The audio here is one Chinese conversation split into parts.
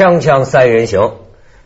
锵锵三人行，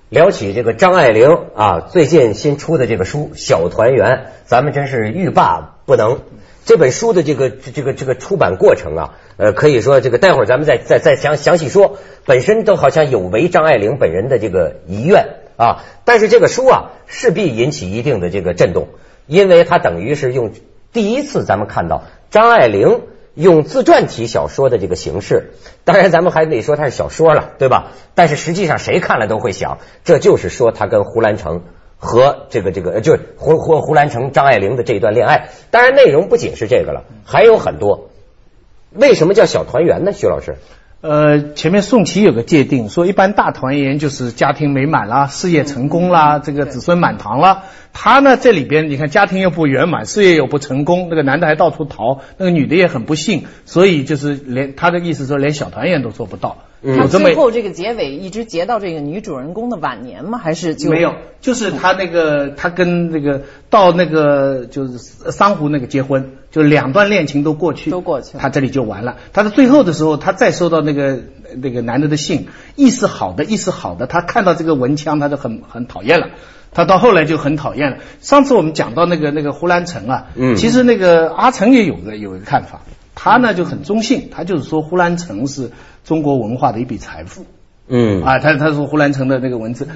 聊起这个张爱玲啊，最近新出的这个书《小团圆》，咱们真是欲罢不能。这本书的这个这个这个出版过程啊，呃，可以说这个待会儿咱们再再再详详细说。本身都好像有违张爱玲本人的这个遗愿啊，但是这个书啊，势必引起一定的这个震动，因为它等于是用第一次咱们看到张爱玲。用自传体小说的这个形式，当然咱们还得说它是小说了，对吧？但是实际上谁看了都会想，这就是说他跟胡兰成和这个这个，就是胡胡胡兰成张爱玲的这一段恋爱。当然内容不仅是这个了，还有很多。为什么叫小团圆呢？徐老师？呃，前面宋琦有个界定，说一般大团圆就是家庭美满啦，事业成功啦，这个子孙满堂啦。他呢这里边，你看家庭又不圆满，事业又不成功，那个男的还到处逃，那个女的也很不幸，所以就是连他的意思说连小团圆都做不到。他最后这个结尾一直结到这个女主人公的晚年吗？还是就没有？就是他那个他跟那个到那个就是桑湖那个结婚，就两段恋情都过去，都过去，他这里就完了。他在最后的时候，他再收到那个那个男的的信，意思好的，意思好的，他看到这个文枪，他就很很讨厌了。他到后来就很讨厌了。上次我们讲到那个那个胡兰成啊，嗯，其实那个阿成也有个有一个看法，他呢就很中性，他就是说胡兰成是。中国文化的一笔财富，嗯啊，他他说胡兰成的那个文字，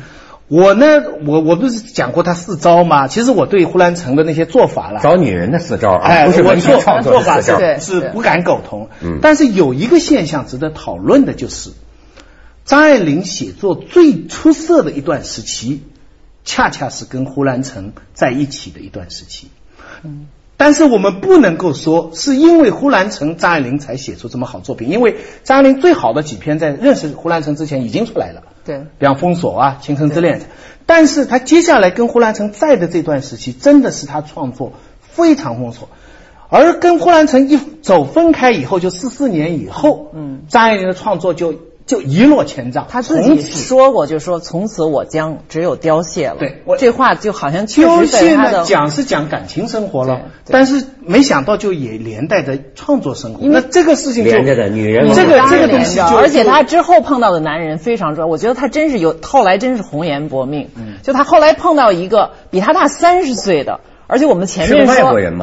我呢，我我不是讲过他四招吗？其实我对胡兰成的那些做法了，找女人的四招，哎，不是文学创作法是是不敢苟同。嗯，但是有一个现象值得讨论的就是，张爱玲写作最出色的一段时期，恰恰是跟胡兰成在一起的一段时期。嗯。但是我们不能够说是因为胡兰成、张爱玲才写出这么好作品，因为张爱玲最好的几篇在认识胡兰成之前已经出来了，对，比方《封锁》啊，《倾城之恋》。但是他接下来跟胡兰成在的这段时期，真的是他创作非常丰硕。而跟胡兰成一走分开以后，就四四年以后，嗯，张爱玲的创作就。就一落千丈，他自己说过，就说从此我将只有凋谢了。对，这话就好像确实在他的讲是讲感情生活了，但是没想到就也连带着创作生活。那这个事情连着的女人，这个这个东西，而且他之后碰到的男人非常重要。我觉得他真是有后来真是红颜薄命。嗯，就他后来碰到一个比他大三十岁的。而且我们前面说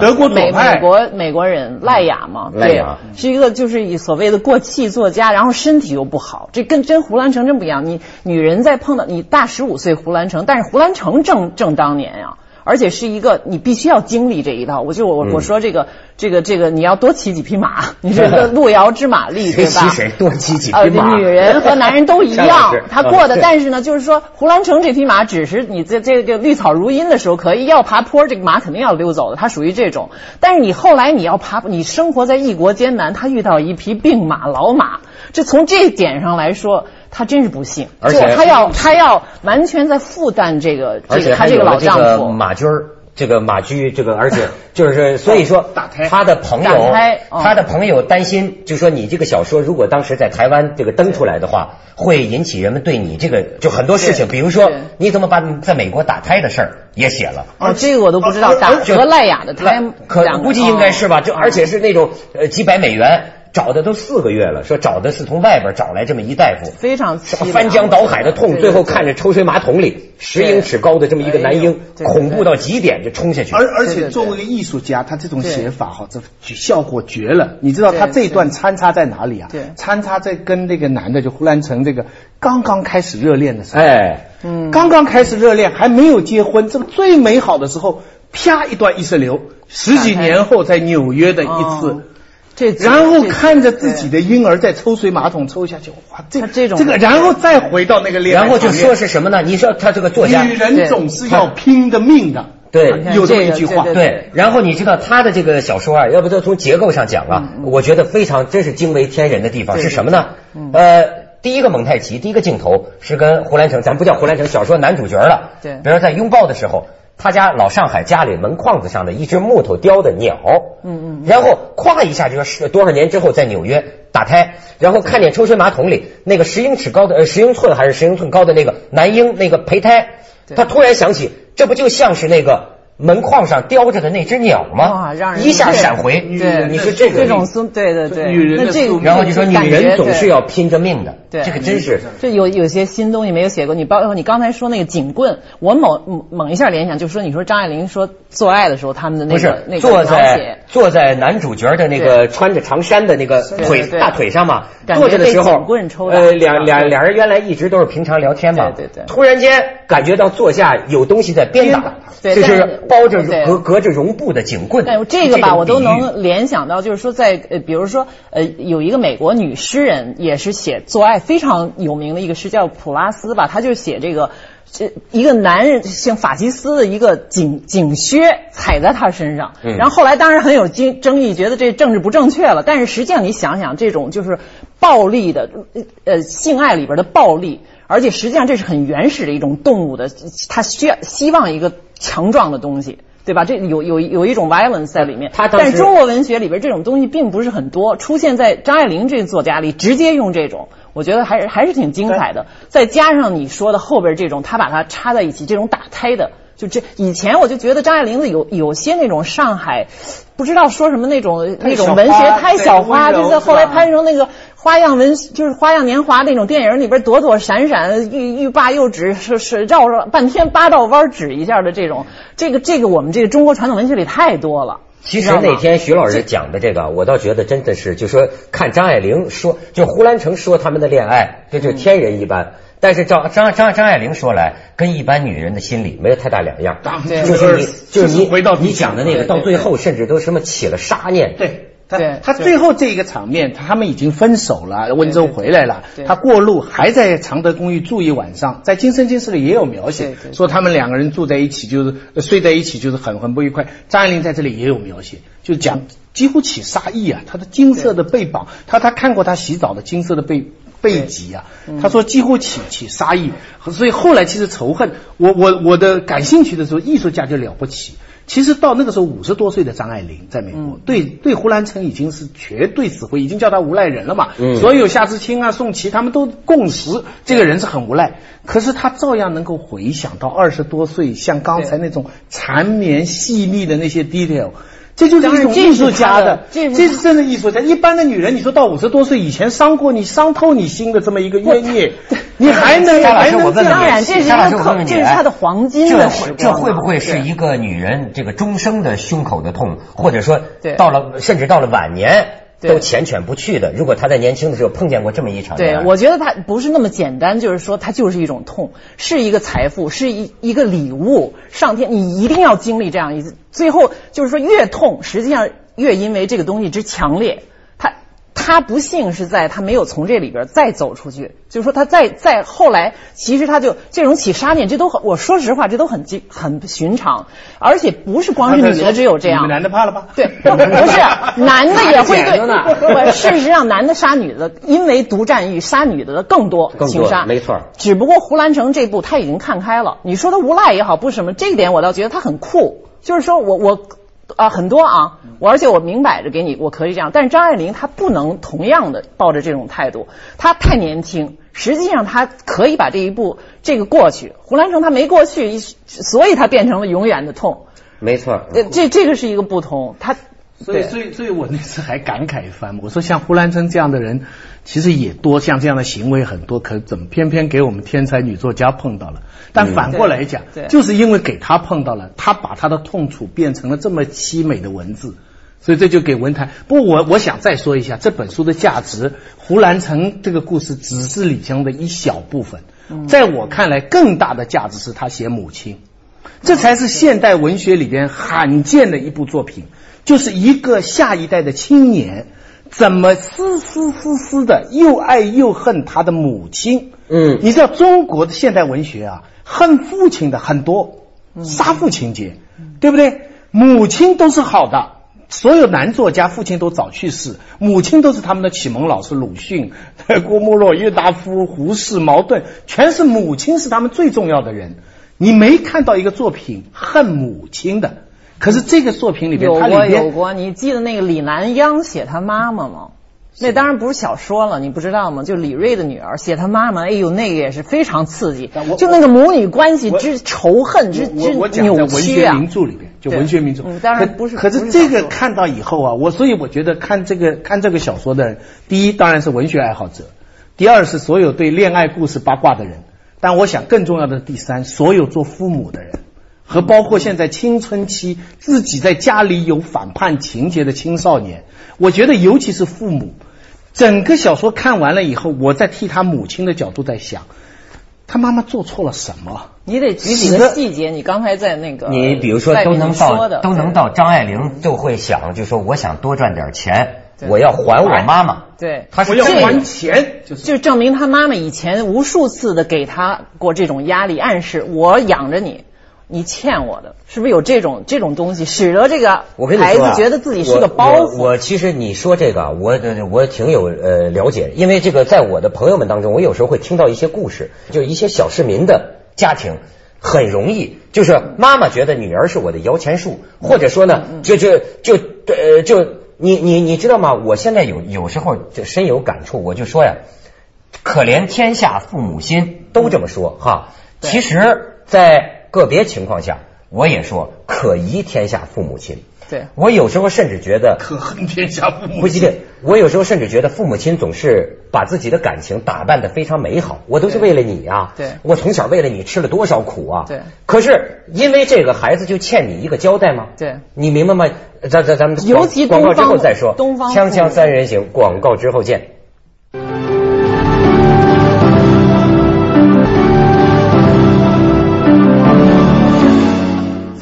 德国美美国美国人赖雅嘛，对，是一个就是以所谓的过气作家，然后身体又不好，这跟真胡兰成真不一样。你女人在碰到你大十五岁胡兰成，但是胡兰成正正当年呀。而且是一个你必须要经历这一道，我就我我说这个这个这个你要多骑几匹马，你这个 路遥知马力对吧？骑谁多骑几匹马？女人和男人都一样，他过的。但是呢，就是说胡兰成这匹马只是你在这个绿草如茵的时候可以，要爬坡这个马肯定要溜走的，它属于这种。但是你后来你要爬，你生活在异国艰难，他遇到一匹病马老马，这从这点上来说。他真是不幸，而且他要他要完全在负担这个这个他这个老丈夫。马军儿，这个马驹这个，而且 就是所以说，他的朋友他的朋友担心，就说你这个小说如果当时在台湾这个登出来的话，会引起人们对你这个就很多事情，比如说你怎么把在美国打胎的事儿也写了哦，这个我都不知道打和赖雅的胎，可估计应该是吧，就而且是那种呃几百美元。找的都四个月了，说找的是从外边找来这么一大夫，非常翻江倒海的痛，最后看着抽水马桶里十英尺高的这么一个男婴，恐怖到极点就冲下去。而而且作为一个艺术家，他这种写法哈，这效果绝了。你知道他这一段参差在哪里啊？参差在跟那个男的就胡兰成这个刚刚开始热恋的时候，哎，嗯，刚刚开始热恋还没有结婚，这个最美好的时候，啪一段意识流，十几年后在纽约的一次。这然后看着自己的婴儿在抽水马桶抽下去，哇，这这种这个，然后再回到那个恋爱，然后就说是什么呢？你说他这个作家，女人总是要拼的命的，对，有这么一句话，对。然后你知道他的这个小说啊，要不就从结构上讲啊，我觉得非常真是惊为天人的地方是什么呢？呃，第一个蒙太奇，第一个镜头是跟胡兰成，咱不叫胡兰成，小说男主角了，对，比如说在拥抱的时候。他家老上海家里门框子上的一只木头雕的鸟，嗯嗯，然后咵一下就说是多少年之后在纽约打胎，然后看见抽水马桶里那个十英尺高的呃十英寸还是十英寸高的那个男婴那个胚胎，他突然想起这不就像是那个门框上叼着的那只鸟吗？一下闪回。对，你说这个这种宿，对对对，女人的宿，然后就说女人总是要拼着命的。对，这个真是。这有有些新东西没有写过，你包括你刚才说那个警棍，我猛猛一下联想，就说你说张爱玲说做爱的时候他们的那个那个坐在坐在男主角的那个穿着长衫的那个腿大腿上嘛，坐着的时候，呃，两两两人原来一直都是平常聊天嘛，对。对。对，突然间感觉到坐下有东西在鞭打。就是包着隔隔着绒布的警棍。哎，这个吧，我都能联想到，就是说，在呃，比如说，呃，有一个美国女诗人，也是写做爱非常有名的一个诗，叫普拉斯吧，她就写这个，这一个男人像法西斯的一个警警靴踩在他身上，然后后来当然很有争争议，觉得这政治不正确了。但是实际上你想想，这种就是暴力的，呃，性爱里边的暴力。而且实际上这是很原始的一种动物的，它需要希望一个强壮的东西，对吧？这有有有一种 violence 在里面。但是中国文学里边这种东西并不是很多，出现在张爱玲这作家里，直接用这种，我觉得还是还是挺精彩的。再加上你说的后边这种，他把它插在一起，这种打胎的，就这以前我就觉得张爱玲的有有些那种上海，不知道说什么那种那种文学太小花，就是后来拍成那个。花样文就是花样年华那种电影里边躲躲闪闪欲欲罢又止是是绕着半天八道弯指一下的这种，这个这个我们这个中国传统文学里太多了。其实那天徐老师讲的这个，我倒觉得真的是，就说看张爱玲说，就胡兰成说他们的恋爱，这就天人一般。但是张张张张爱玲说来，跟一般女人的心理没有太大两样。就是你就是你回到你讲的那个，到最后甚至都什么起了杀念。对。他他最后这一个场面，他们已经分手了，温州回来了，他过路还在常德公寓住一晚上，在《今生今世》里也有描写，说他们两个人住在一起就是睡在一起就是很很不愉快。张爱玲在这里也有描写，就讲几乎起杀意啊，她的金色的背膀，她她看过她洗澡的金色的背背脊啊，他说几乎起起杀意，所以后来其实仇恨我我我的感兴趣的时候，艺术家就了不起。其实到那个时候，五十多岁的张爱玲在美国，对对胡兰成已经是绝对指挥，已经叫他无赖人了嘛。所有夏志清啊、宋琦他们都共识，这个人是很无赖。可是他照样能够回想到二十多岁，像刚才那种缠绵细腻的那些 detail。这就是一种艺术家的，这是真的艺术家。一般的女人，你说到五十多岁以前伤过你、伤透你心的这么一个冤孽，你还能还能？当然，这是这是她的黄金的时光。这会不会是一个女人这个终生的胸口的痛，或者说到了甚至到了晚年？都缱绻不去的。如果他在年轻的时候碰见过这么一场，对我觉得他不是那么简单，就是说他就是一种痛，是一个财富，是一一个礼物。上天，你一定要经历这样一次，最后就是说越痛，实际上越因为这个东西之强烈。他不幸是在他没有从这里边再走出去，就是说他再再后来，其实他就这种起杀念，这都很，我说实话，这都很很寻常，而且不是光是女的只有这样，男的怕了吧？对，不是男的也会对，事实上男的杀女的，因为独占欲杀女的的更多，情杀没错。只不过胡兰成这部他已经看开了，你说他无赖也好，不是什么，这一点我倒觉得他很酷，就是说我我。啊，很多啊，我而且我明摆着给你，我可以这样。但是张爱玲她不能同样的抱着这种态度，她太年轻，实际上她可以把这一步这个过去。胡兰成他没过去，所以他变成了永远的痛。没错，这这个是一个不同。他所以所以所以我那次还感慨一番，我说像胡兰成这样的人。其实也多，像这样的行为很多，可怎么偏偏给我们天才女作家碰到了？但反过来讲，就是因为给他碰到了，他把他的痛楚变成了这么凄美的文字，所以这就给文坛。不过我我想再说一下这本书的价值。胡兰成这个故事只是李湘的一小部分，在我看来，更大的价值是他写母亲，这才是现代文学里边罕见的一部作品，就是一个下一代的青年。怎么丝丝丝丝的又爱又恨他的母亲？嗯，你知道中国的现代文学啊，恨父亲的很多，杀父情节，对不对？母亲都是好的，所有男作家父亲都早去世，母亲都是他们的启蒙老师，鲁迅、郭沫若、郁达夫、胡适、茅盾，全是母亲是他们最重要的人。你没看到一个作品恨母亲的。可是这个作品里边，有过有过，你记得那个李南央写他妈妈吗？那当然不是小说了，你不知道吗？就李锐的女儿写她妈妈，哎呦，那个也是非常刺激，就那个母女关系之仇恨之之扭曲啊对文学！名著里边，就文学名著。嗯，当然不是。可是这个看到以后啊，我所以我觉得看这个看这个小说的人，第一当然是文学爱好者，第二是所有对恋爱故事八卦的人，但我想更重要的第三，所有做父母的人。和包括现在青春期自己在家里有反叛情节的青少年，我觉得尤其是父母，整个小说看完了以后，我在替他母亲的角度在想，他妈妈做错了什么？你得举几个细节。你刚才在那个，你比如说都能到都能到张爱玲就会想，就说我想多赚点钱，我要还我妈妈。对，他是要还钱，就就证明他妈妈以前无数次的给他过这种压力暗示，我养着你。你欠我的，是不是有这种这种东西，使得这个孩子觉得自己是个包袱？我其实你说这个，我我挺有呃了解，因为这个在我的朋友们当中，我有时候会听到一些故事，就一些小市民的家庭很容易，就是妈妈觉得女儿是我的摇钱树，或者说呢，就就就呃就你你你知道吗？我现在有有时候就深有感触，我就说呀，可怜天下父母心，都这么说哈。其实，在个别情况下，我也说可疑天下父母亲。对我有时候甚至觉得可恨天下父母。不一定，我有时候甚至觉得父母亲总是把自己的感情打扮的非常美好。我都是为了你啊！对，我从小为了你吃了多少苦啊！对。可是因为这个孩子就欠你一个交代吗？对。你明白吗？咱咱咱们尤其广告之后再说。东方锵锵三人行，广告之后见。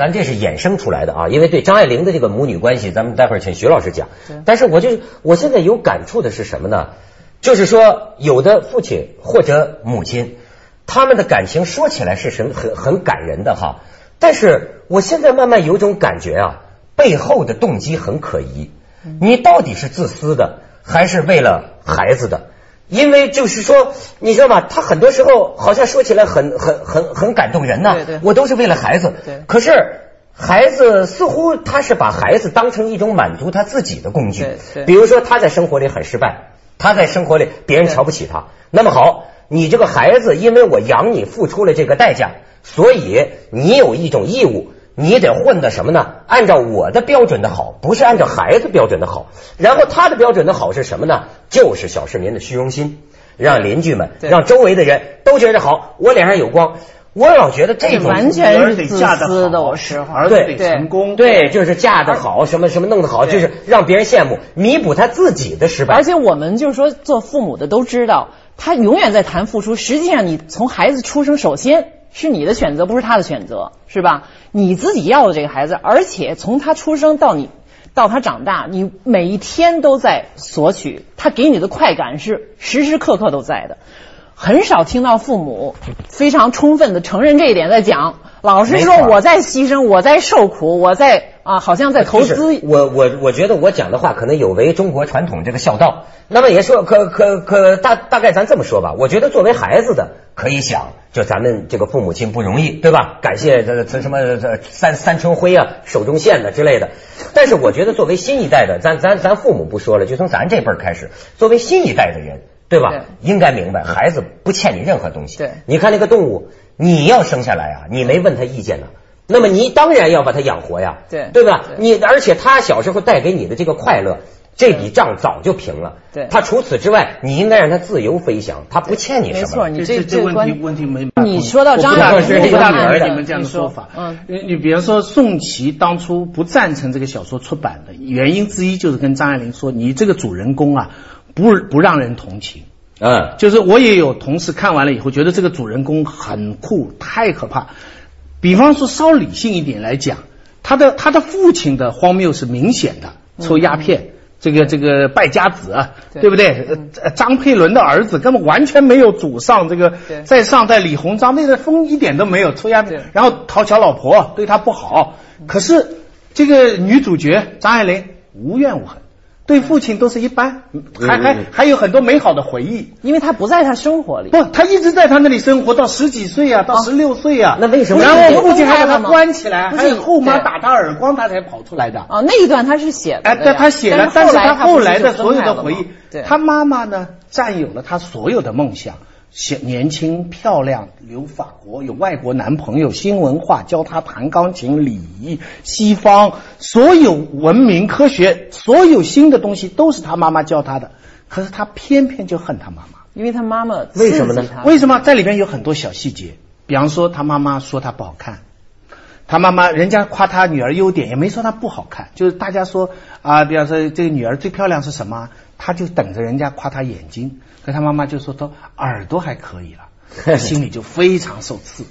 咱这是衍生出来的啊，因为对张爱玲的这个母女关系，咱们待会儿请徐老师讲。但是我就我现在有感触的是什么呢？就是说，有的父亲或者母亲，他们的感情说起来是很很很感人的哈。但是我现在慢慢有种感觉啊，背后的动机很可疑。你到底是自私的，还是为了孩子的？因为就是说，你知道吗？他很多时候好像说起来很很很很感动人呐。对对，我都是为了孩子。对。可是孩子似乎他是把孩子当成一种满足他自己的工具。对对。比如说他在生活里很失败，他在生活里别人瞧不起他。那么好，你这个孩子，因为我养你付出了这个代价，所以你有一种义务。你得混的什么呢？按照我的标准的好，不是按照孩子标准的好。然后他的标准的好是什么呢？就是小市民的虚荣心，让邻居们、让周围的人都觉得好，我脸上有光。我老觉得这种完全是自私的，我是儿子得成功，对，就是嫁得好，什么什么弄得好，就是让别人羡慕，弥补他自己的失败。而且我们就是说，做父母的都知道，他永远在谈付出。实际上，你从孩子出生，首先。是你的选择，不是他的选择，是吧？你自己要的这个孩子，而且从他出生到你到他长大，你每一天都在索取他给你的快感，是时时刻刻都在的。很少听到父母非常充分的承认这一点，在讲，老师说我在牺牲，我在受苦，我在啊，好像在投资。我我我觉得我讲的话可能有违中国传统这个孝道。那么也说，可可可大大概咱这么说吧，我觉得作为孩子的可以想，就咱们这个父母亲不容易，对吧？感谢这这什么这三三春晖啊，手中线的之类的。但是我觉得作为新一代的，咱咱咱父母不说了，就从咱这辈儿开始，作为新一代的人。对吧？应该明白，孩子不欠你任何东西。对，你看那个动物，你要生下来啊，你没问他意见呢，那么你当然要把它养活呀。对，对吧？你而且他小时候带给你的这个快乐，这笔账早就平了。对，他除此之外，你应该让他自由飞翔，他不欠你什么。没错，你这这问题问题没。你说到张爱玲，不大同意你们这样的说法。嗯，你你比如说宋琦当初不赞成这个小说出版的原因之一，就是跟张爱玲说，你这个主人公啊，不不让人同情。嗯，就是我也有同事看完了以后，觉得这个主人公很酷，太可怕。比方说，稍理性一点来讲，他的他的父亲的荒谬是明显的，抽鸦片，这个这个败家子，对。不对？张佩伦的儿子根本完全没有祖上，这个在上代李鸿章那个风一点都没有，抽鸦片，然后讨小老婆，对他不好。可是这个女主角张爱玲无怨无恨。对父亲都是一般，还还还有很多美好的回忆，因为他不在他生活里。不，他一直在他那里生活到十几岁啊，到十六岁啊。那为什么？然后父亲还把他关起来，还有后妈打他耳光，他才跑出来的。哦，那一段他是写的。哎，但他写了，但是他后来的所有的回忆，对，他妈妈呢，占有了他所有的梦想，小年轻漂亮，留法国，有外国男朋友，新文化，教他弹钢琴，礼仪，西方所有文明科学，所有新的东西都是他妈妈教他的。可是他偏偏就恨他妈妈，因为他妈妈为什么呢？为什么？在里边有很多小细节，比方说他妈妈说他不好看，他妈妈人家夸他女儿优点，也没说他不好看，就是大家说啊，比方说这个女儿最漂亮是什么，他就等着人家夸他眼睛。可他妈妈就说：“他耳朵还可以了，心里就非常受刺。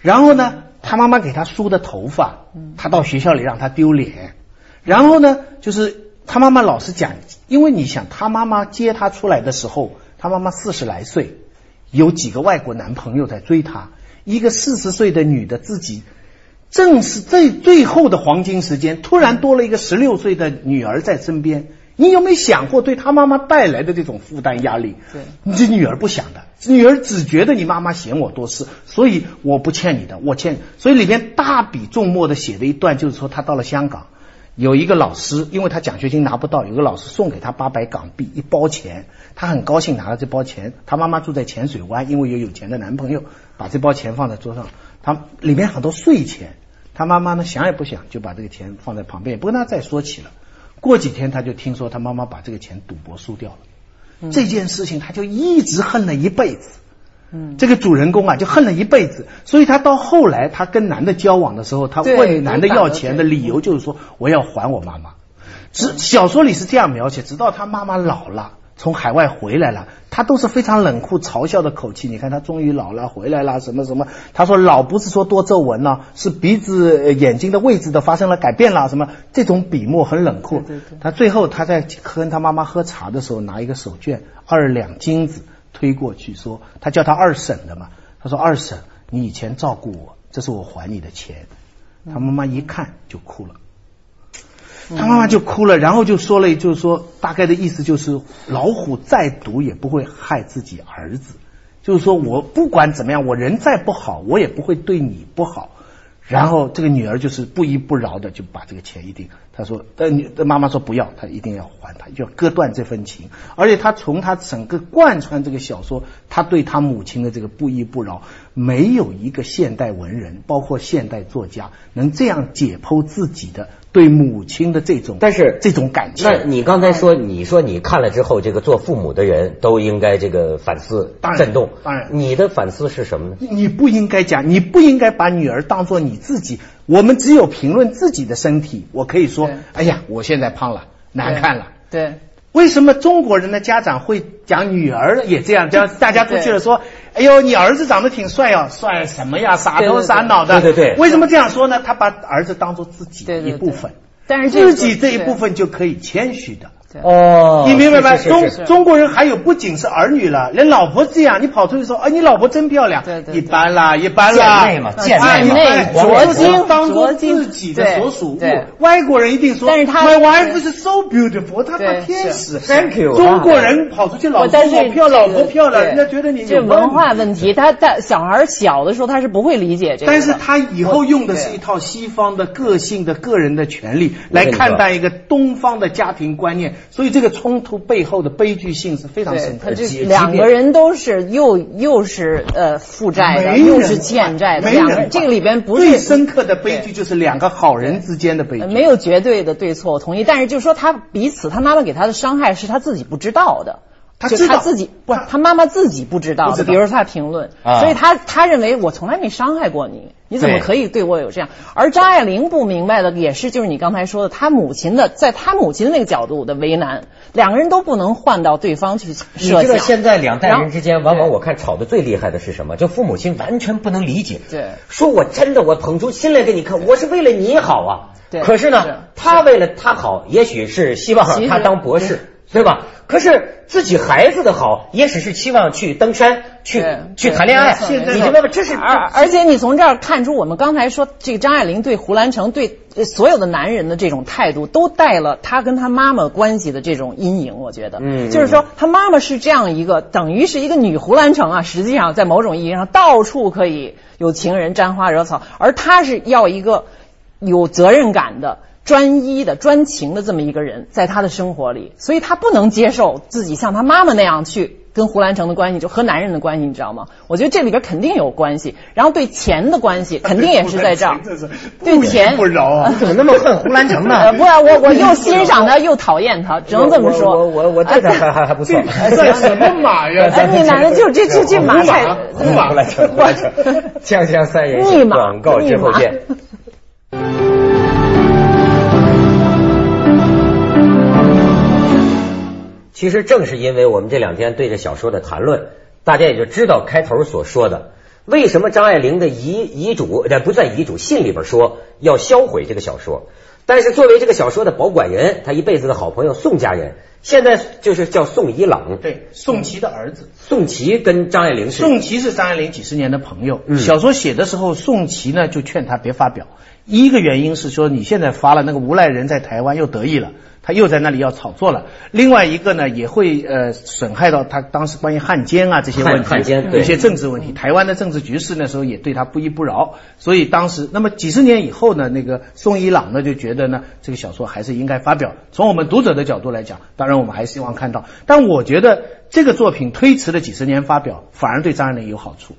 然后呢，他妈妈给他梳的头发，他到学校里让他丢脸。然后呢，就是他妈妈老是讲，因为你想，他妈妈接他出来的时候，他妈妈四十来岁，有几个外国男朋友在追她，一个四十岁的女的自己，正是最最后的黄金时间，突然多了一个十六岁的女儿在身边。”你有没有想过对他妈妈带来的这种负担压力？对，你这女儿不想的，女儿只觉得你妈妈嫌我多事，所以我不欠你的，我欠。所以里面大笔重墨的写的一段，就是说他到了香港，有一个老师，因为他奖学金拿不到，有个老师送给他八百港币一包钱，他很高兴拿了这包钱。他妈妈住在浅水湾，因为有有钱的男朋友，把这包钱放在桌上，他里面很多税钱，他妈妈呢想也不想就把这个钱放在旁边，也不跟他再说起了。过几天他就听说他妈妈把这个钱赌博输掉了，这件事情他就一直恨了一辈子。嗯，这个主人公啊就恨了一辈子，所以他到后来他跟男的交往的时候，他问男的要钱的理由就是说我要还我妈妈。只小说里是这样描写，直到他妈妈老了。从海外回来了，他都是非常冷酷嘲笑的口气。你看他终于老了回来了，什么什么？他说老不是说多皱纹了，是鼻子眼睛的位置都发生了改变了，什么？这种笔墨很冷酷。他最后他在跟他妈妈喝茶的时候，拿一个手绢二两金子推过去，说他叫他二婶的嘛。他说二婶，你以前照顾我，这是我还你的钱。他妈妈一看就哭了。他妈妈就哭了，然后就说了，就是说大概的意思就是，老虎再毒也不会害自己儿子，就是说我不管怎么样，我人再不好，我也不会对你不好。然后这个女儿就是不依不饶的就把这个钱一定，他说，但你妈妈说不要，她一定要还他，就要割断这份情。而且他从他整个贯穿这个小说，他对他母亲的这个不依不饶，没有一个现代文人，包括现代作家能这样解剖自己的。对母亲的这种，但是这种感情，那你刚才说，你说你看了之后，这个做父母的人都应该这个反思、震动。当然，你的反思是什么呢？你不应该讲，你不应该把女儿当做你自己。我们只有评论自己的身体。我可以说，哎呀，我现在胖了，难看了。对。为什么中国人的家长会讲女儿也这样？叫大家出去了说，哎呦，你儿子长得挺帅哦，帅什么呀？傻头傻脑的。对对对。为什么这样说呢？他把儿子当做自己的一部分，但是自己这一部分就可以谦虚的。哦，你明白吗？中中国人还有不仅是儿女了，连老婆这样，你跑出去说，哎，你老婆真漂亮，一般啦，一般啦，贱内嘛，贱内着金当做自己的所属物。外国人一定说，但是他 My wife is so beautiful，她是天使。Thank you。中国人跑出去，老婆漂亮，老婆漂亮，人家觉得你这文化问题。他他小孩小的时候他是不会理解这个，但是他以后用的是一套西方的个性的个人的权利来看待一个东方的家庭观念。所以这个冲突背后的悲剧性是非常深刻。的。两个人都是又又是呃负债的，又是欠债的。两个人这个里边不是最深刻的悲剧，就是两个好人之间的悲剧。没有绝对的对错，我同意。但是就是说他彼此，他妈妈给他的伤害是他自己不知道的。他就他自己不，他妈妈自己不知道的。比如说他评论，所以他他认为我从来没伤害过你，你怎么可以对我有这样？而张爱玲不明白的也是，就是你刚才说的，他母亲的，在他母亲的那个角度的为难，两个人都不能换到对方去设想。你知道现在两代人之间，往往我看吵的最厉害的是什么？就父母亲完全不能理解。对，说我真的我捧出心来给你看，我是为了你好啊。对，可是呢，他为了他好，也许是希望他当博士。对吧？可是自己孩子的好，也只是期望去登山，去去谈恋爱。你明白吗？这是而而且你从这儿看出，我们刚才说这个张爱玲对胡兰成对所有的男人的这种态度，都带了她跟她妈妈关系的这种阴影。我觉得，嗯，就是说她妈妈是这样一个，等于是一个女胡兰成啊。实际上，在某种意义上，到处可以有情人沾花惹草，而她是要一个有责任感的。专一的、专情的这么一个人，在他的生活里，所以他不能接受自己像他妈妈那样去跟胡兰成的关系，就和男人的关系，你知道吗？我觉得这里边肯定有关系，然后对钱的关系肯定也是在这儿，对钱不饶啊！怎么那么恨胡兰成呢？不然我我又欣赏他又讨厌他，只能这么说。我我我对他还还还不错。算什么马呀？哎，你男的就这这这马太胡兰成，胡兰成，锵锵三人行，广告之后见。其实正是因为我们这两天对这小说的谈论，大家也就知道开头所说的，为什么张爱玲的遗遗嘱，这不算遗嘱，信里边说要销毁这个小说。但是作为这个小说的保管人，他一辈子的好朋友宋家人，现在就是叫宋一朗，对，宋琦的儿子。宋琦跟张爱玲是，宋琦是张爱玲几十年的朋友。小说写的时候，宋琦呢就劝他别发表，一个原因是说你现在发了，那个无赖人在台湾又得意了。他又在那里要炒作了。另外一个呢，也会呃损害到他当时关于汉奸啊这些问题，汉奸有些政治问题。台湾的政治局势那时候也对他不依不饶，所以当时那么几十年以后呢，那个宋一朗呢就觉得呢，这个小说还是应该发表。从我们读者的角度来讲，当然我们还希望看到，但我觉得这个作品推迟了几十年发表，反而对张爱玲有好处，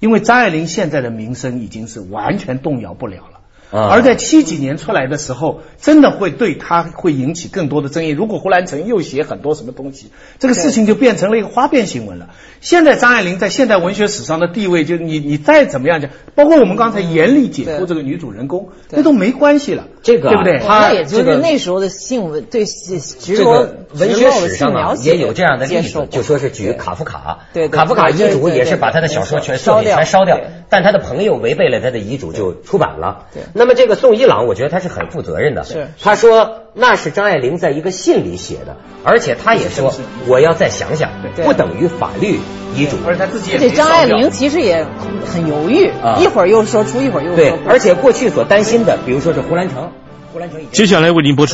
因为张爱玲现在的名声已经是完全动摇不了了。而在七几年出来的时候，真的会对他会引起更多的争议。如果胡兰成又写很多什么东西，这个事情就变成了一个花边新闻了。现在张爱玲在现代文学史上的地位，就你你再怎么样讲，包括我们刚才严厉解剖这个女主人公，那都没关系了。这个对不对？他也就是那时候的性文对这个文学史上啊也有这样的例子，就说是举卡夫卡，对卡夫卡遗嘱也是把他的小说全作品全烧掉，但他的朋友违背了他的遗嘱就出版了。对。那么这个宋一朗，我觉得他是很负责任的。是。他说那是张爱玲在一个信里写的，而且她也说我要再想想，不等于法律遗嘱。而且他自己也。这张爱玲其实也很犹豫，一会儿又说出，一会儿又说对，而且过去所担心的，比如说是胡兰成，胡兰成。接下来为您播出。